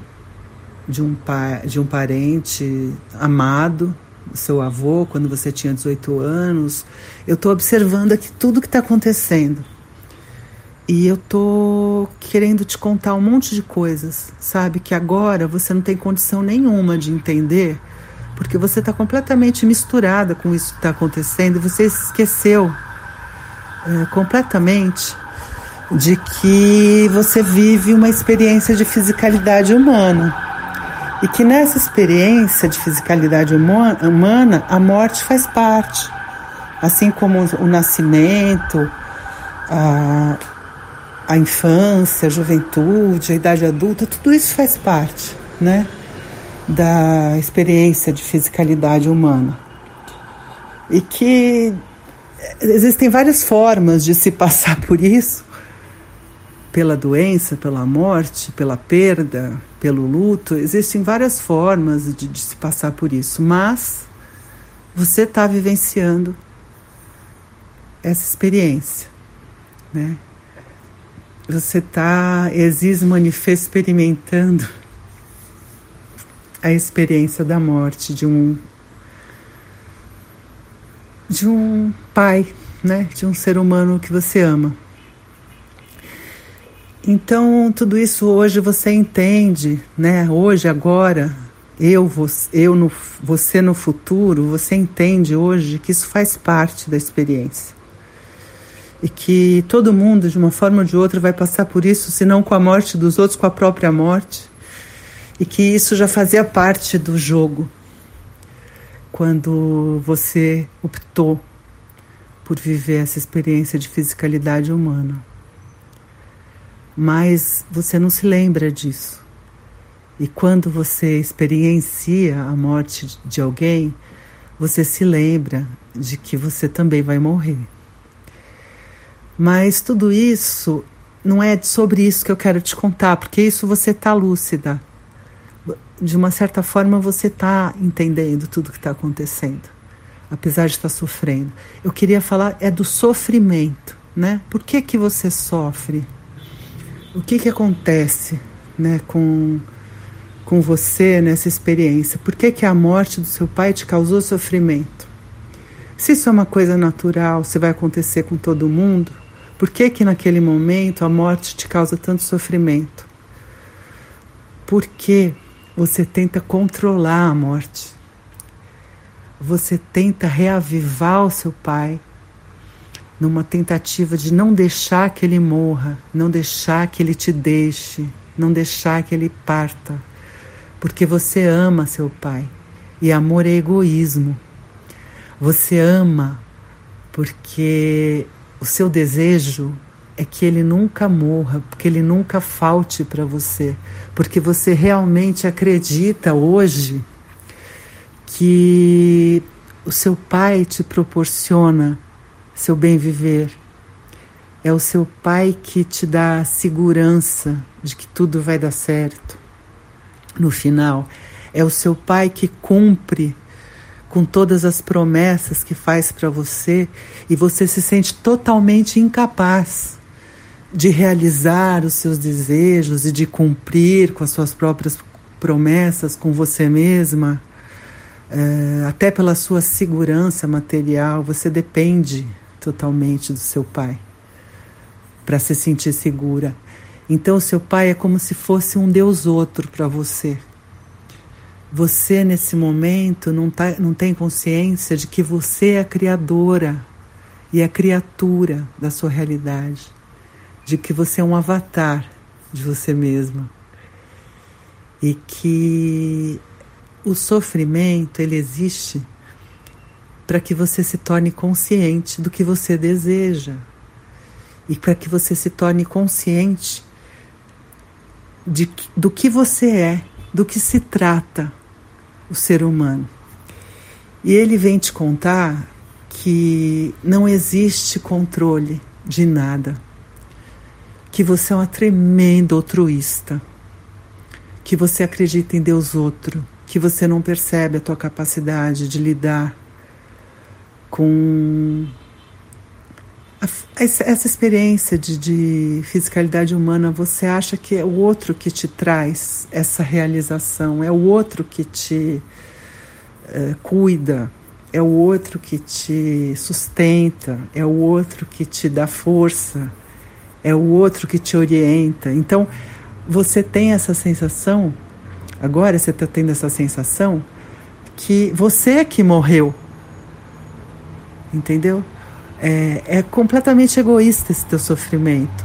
de um pai, de um parente amado, seu avô, quando você tinha 18 anos. Eu estou observando aqui tudo que está acontecendo. E eu tô querendo te contar um monte de coisas, sabe? Que agora você não tem condição nenhuma de entender, porque você está completamente misturada com isso que está acontecendo e você esqueceu é, completamente de que você vive uma experiência de fisicalidade humana. E que nessa experiência de fisicalidade humana, a morte faz parte. Assim como o nascimento, a, a infância, a juventude, a idade adulta, tudo isso faz parte, né? Da experiência de fisicalidade humana. E que existem várias formas de se passar por isso pela doença, pela morte, pela perda, pelo luto. Existem várias formas de, de se passar por isso, mas você está vivenciando essa experiência, né? Você está, exis manifesto, experimentando a experiência da morte de um de um pai, né? De um ser humano que você ama. Então, tudo isso hoje você entende, né? Hoje, agora, eu, você, eu no, você no futuro, você entende hoje que isso faz parte da experiência. E que todo mundo, de uma forma ou de outra, vai passar por isso, se não com a morte dos outros, com a própria morte. E que isso já fazia parte do jogo. Quando você optou por viver essa experiência de fisicalidade humana mas você não se lembra disso. E quando você experiencia a morte de alguém, você se lembra de que você também vai morrer. Mas tudo isso não é sobre isso que eu quero te contar, porque isso você está lúcida. De uma certa forma você está entendendo tudo que está acontecendo, apesar de estar tá sofrendo. Eu queria falar é do sofrimento, né? Por que que você sofre? o que, que acontece né, com, com você nessa experiência? Por que, que a morte do seu pai te causou sofrimento? Se isso é uma coisa natural, se vai acontecer com todo mundo, por que, que naquele momento a morte te causa tanto sofrimento? Porque você tenta controlar a morte. Você tenta reavivar o seu pai, numa tentativa de não deixar que ele morra, não deixar que ele te deixe, não deixar que ele parta, porque você ama seu pai e amor é egoísmo. Você ama porque o seu desejo é que ele nunca morra, porque ele nunca falte para você, porque você realmente acredita hoje que o seu pai te proporciona seu bem viver. É o seu pai que te dá a segurança de que tudo vai dar certo. No final, é o seu pai que cumpre com todas as promessas que faz para você e você se sente totalmente incapaz de realizar os seus desejos e de cumprir com as suas próprias promessas com você mesma, é, até pela sua segurança material, você depende totalmente do seu pai para se sentir segura. Então, seu pai é como se fosse um Deus outro para você. Você, nesse momento, não, tá, não tem consciência de que você é a criadora e a criatura da sua realidade, de que você é um avatar de você mesma. E que o sofrimento ele existe para que você se torne consciente do que você deseja e para que você se torne consciente de, do que você é, do que se trata o ser humano. E ele vem te contar que não existe controle de nada, que você é uma tremenda altruísta, que você acredita em Deus outro, que você não percebe a tua capacidade de lidar com essa experiência de, de, fisicalidade humana, você acha que é o outro que te traz essa realização, é o outro que te é, cuida, é o outro que te sustenta, é o outro que te dá força, é o outro que te orienta. Então, você tem essa sensação, agora você está tendo essa sensação, que você é que morreu. Entendeu? É, é completamente egoísta esse teu sofrimento.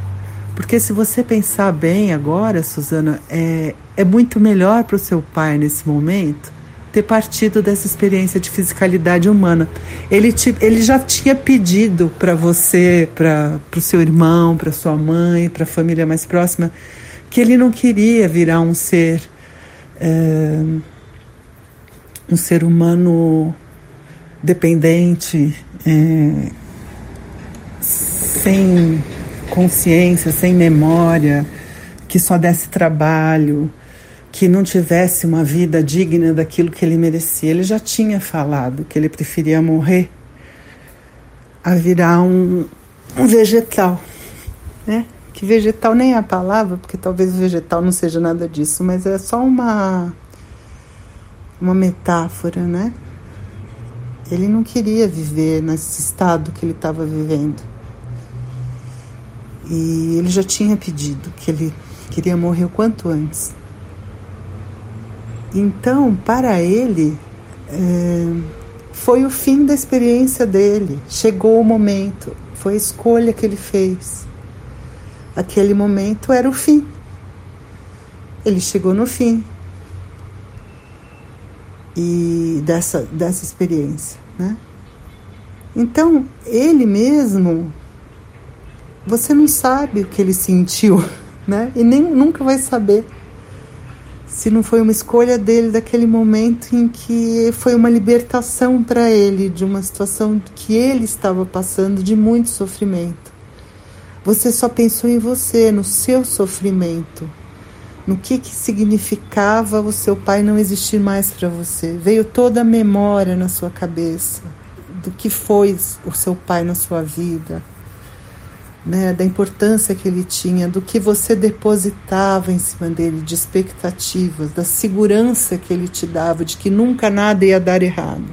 Porque se você pensar bem agora, Suzana, é, é muito melhor para o seu pai nesse momento ter partido dessa experiência de fisicalidade humana. Ele, te, ele já tinha pedido para você, para o seu irmão, para sua mãe, para a família mais próxima, que ele não queria virar um ser. É, um ser humano dependente, é, sem consciência, sem memória, que só desse trabalho, que não tivesse uma vida digna daquilo que ele merecia. Ele já tinha falado que ele preferia morrer a virar um, um vegetal, né? Que vegetal nem é a palavra, porque talvez vegetal não seja nada disso, mas é só uma uma metáfora, né? Ele não queria viver nesse estado que ele estava vivendo. E ele já tinha pedido que ele queria morrer o quanto antes. Então, para ele, é, foi o fim da experiência dele. Chegou o momento, foi a escolha que ele fez. Aquele momento era o fim. Ele chegou no fim e dessa, dessa experiência, né? Então, ele mesmo você não sabe o que ele sentiu, né? E nem nunca vai saber se não foi uma escolha dele daquele momento em que foi uma libertação para ele de uma situação que ele estava passando de muito sofrimento. Você só pensou em você, no seu sofrimento, no que, que significava o seu pai não existir mais para você. Veio toda a memória na sua cabeça do que foi o seu pai na sua vida, né, da importância que ele tinha, do que você depositava em cima dele, de expectativas, da segurança que ele te dava, de que nunca nada ia dar errado.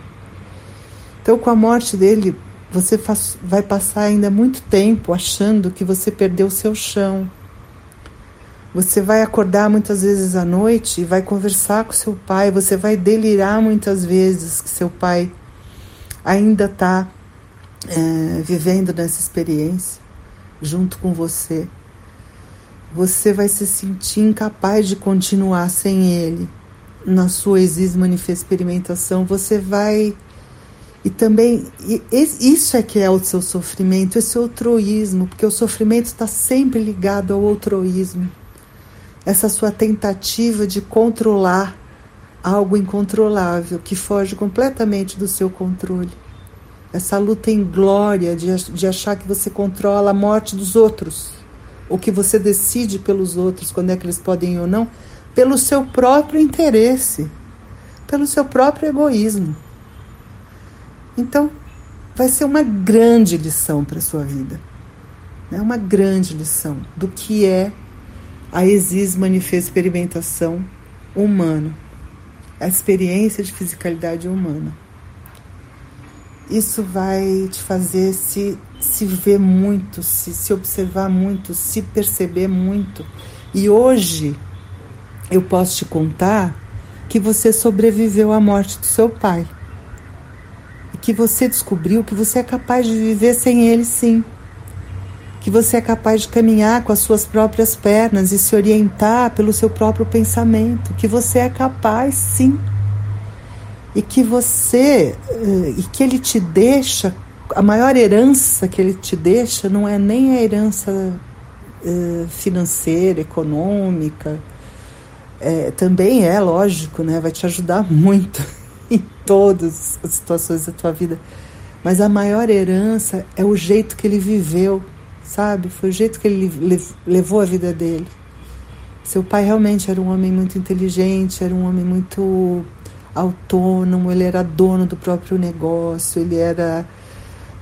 Então, com a morte dele, você faz, vai passar ainda muito tempo achando que você perdeu o seu chão. Você vai acordar muitas vezes à noite e vai conversar com seu pai, você vai delirar muitas vezes que seu pai ainda está é, vivendo nessa experiência junto com você. Você vai se sentir incapaz de continuar sem ele na sua experimentação. Você vai. E também, isso é que é o seu sofrimento, esse altruísmo, porque o sofrimento está sempre ligado ao altruísmo. Essa sua tentativa de controlar algo incontrolável que foge completamente do seu controle essa luta em glória de, de achar que você controla a morte dos outros, ou que você decide pelos outros quando é que eles podem ir ou não, pelo seu próprio interesse, pelo seu próprio egoísmo. Então, vai ser uma grande lição para a sua vida. Né? Uma grande lição do que é a exis manifesta experimentação humana, a experiência de fisicalidade humana isso vai te fazer se, se ver muito, se, se observar muito, se perceber muito. E hoje eu posso te contar que você sobreviveu à morte do seu pai. E que você descobriu que você é capaz de viver sem ele, sim. Que você é capaz de caminhar com as suas próprias pernas e se orientar pelo seu próprio pensamento. Que você é capaz, sim e que você eh, e que ele te deixa a maior herança que ele te deixa não é nem a herança uh, financeira, econômica, é, também é lógico, né? Vai te ajudar muito em todas as situações da tua vida. Mas a maior herança é o jeito que ele viveu, sabe? Foi o jeito que ele levou a vida dele. Seu pai realmente era um homem muito inteligente, era um homem muito autônomo, ele era dono do próprio negócio, ele era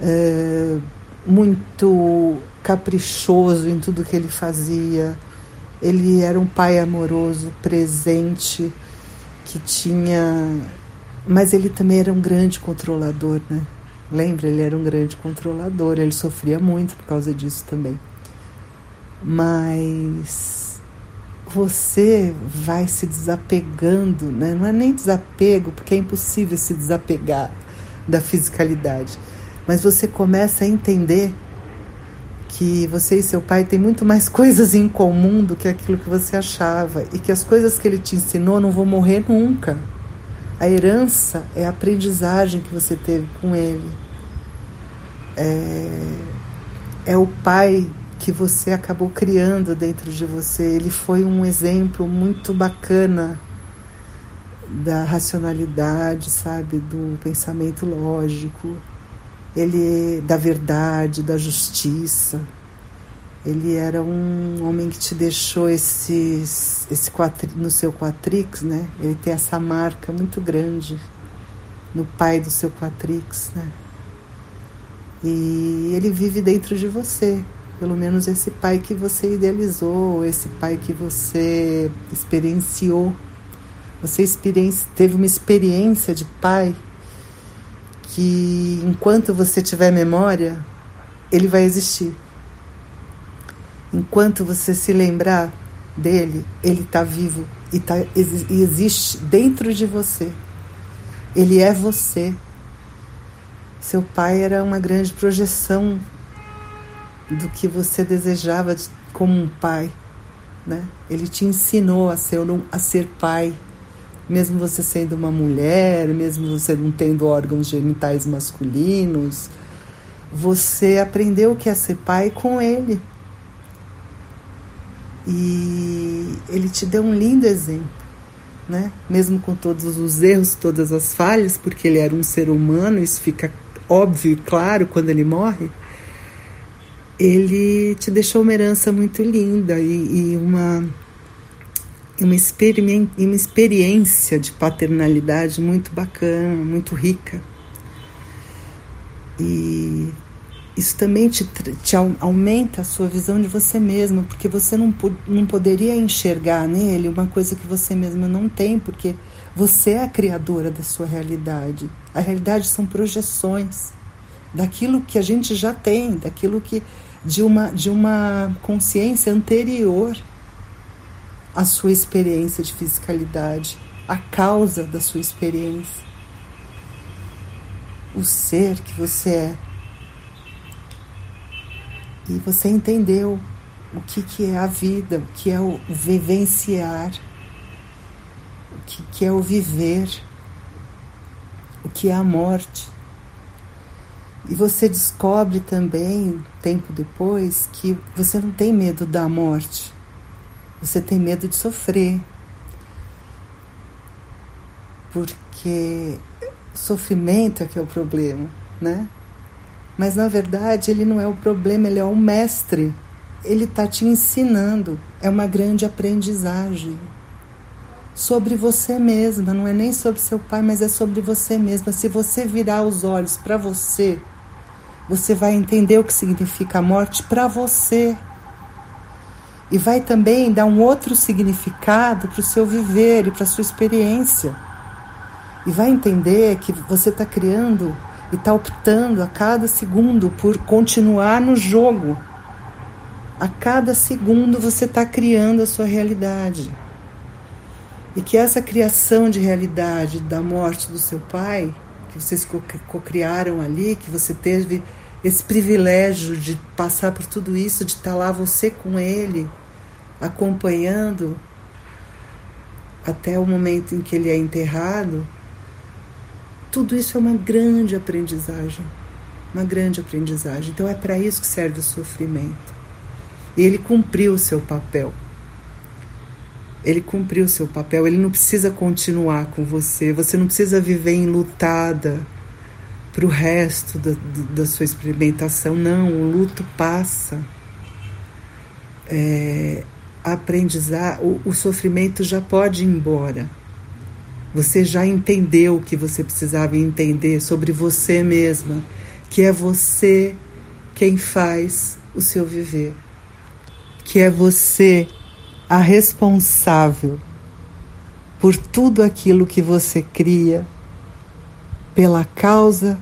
é, muito caprichoso em tudo que ele fazia. Ele era um pai amoroso, presente, que tinha. Mas ele também era um grande controlador, né? Lembra? Ele era um grande controlador, ele sofria muito por causa disso também. Mas você vai se desapegando, né? não é nem desapego, porque é impossível se desapegar da fisicalidade, mas você começa a entender que você e seu pai têm muito mais coisas em comum do que aquilo que você achava e que as coisas que ele te ensinou não vão morrer nunca. A herança é a aprendizagem que você teve com ele. É, é o pai que você acabou criando dentro de você. Ele foi um exemplo muito bacana da racionalidade, sabe, do pensamento lógico. Ele da verdade, da justiça. Ele era um homem que te deixou esses, esse quatri, no seu quatrix, né? Ele tem essa marca muito grande no pai do seu quatrix, né? E ele vive dentro de você, pelo menos esse pai que você idealizou, esse pai que você experienciou. Você teve uma experiência de pai que, enquanto você tiver memória, ele vai existir. Enquanto você se lembrar dele, ele está vivo e, tá, e existe dentro de você. Ele é você. Seu pai era uma grande projeção do que você desejava como um pai, né? Ele te ensinou a ser, a ser pai, mesmo você sendo uma mulher, mesmo você não tendo órgãos genitais masculinos, você aprendeu o que é ser pai com ele. E ele te deu um lindo exemplo, né? Mesmo com todos os erros, todas as falhas, porque ele era um ser humano, isso fica óbvio e claro quando ele morre ele te deixou uma herança muito linda e, e uma, uma, uma experiência de paternalidade muito bacana, muito rica. E isso também te, te aumenta a sua visão de você mesma, porque você não, não poderia enxergar nele uma coisa que você mesma não tem, porque você é a criadora da sua realidade. A realidade são projeções daquilo que a gente já tem, daquilo que de uma, de uma consciência anterior à sua experiência de fisicalidade, a causa da sua experiência. O ser que você é. E você entendeu o que, que é a vida, o que é o vivenciar, o que, que é o viver, o que é a morte. E você descobre também, tempo depois, que você não tem medo da morte. Você tem medo de sofrer. Porque sofrimento é que é o problema, né? Mas na verdade ele não é o problema, ele é o mestre. Ele está te ensinando. É uma grande aprendizagem sobre você mesma, não é nem sobre seu pai, mas é sobre você mesma. Se você virar os olhos para você, você vai entender o que significa a morte para você. E vai também dar um outro significado para o seu viver e para a sua experiência. E vai entender que você está criando e está optando a cada segundo por continuar no jogo. A cada segundo você está criando a sua realidade. E que essa criação de realidade da morte do seu pai, que vocês co-criaram ali, que você teve esse privilégio de passar por tudo isso, de estar lá você com ele, acompanhando até o momento em que ele é enterrado, tudo isso é uma grande aprendizagem. Uma grande aprendizagem. Então é para isso que serve o sofrimento. E ele cumpriu o seu papel. Ele cumpriu seu papel. Ele não precisa continuar com você. Você não precisa viver enlutada para o resto da, da sua experimentação. Não, o luto passa. É, aprendizar, o, o sofrimento já pode ir embora. Você já entendeu o que você precisava entender sobre você mesma, que é você quem faz o seu viver, que é você a responsável por tudo aquilo que você cria, pela causa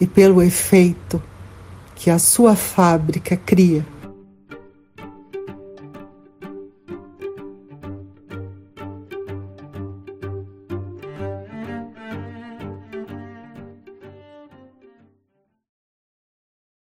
e pelo efeito que a sua fábrica cria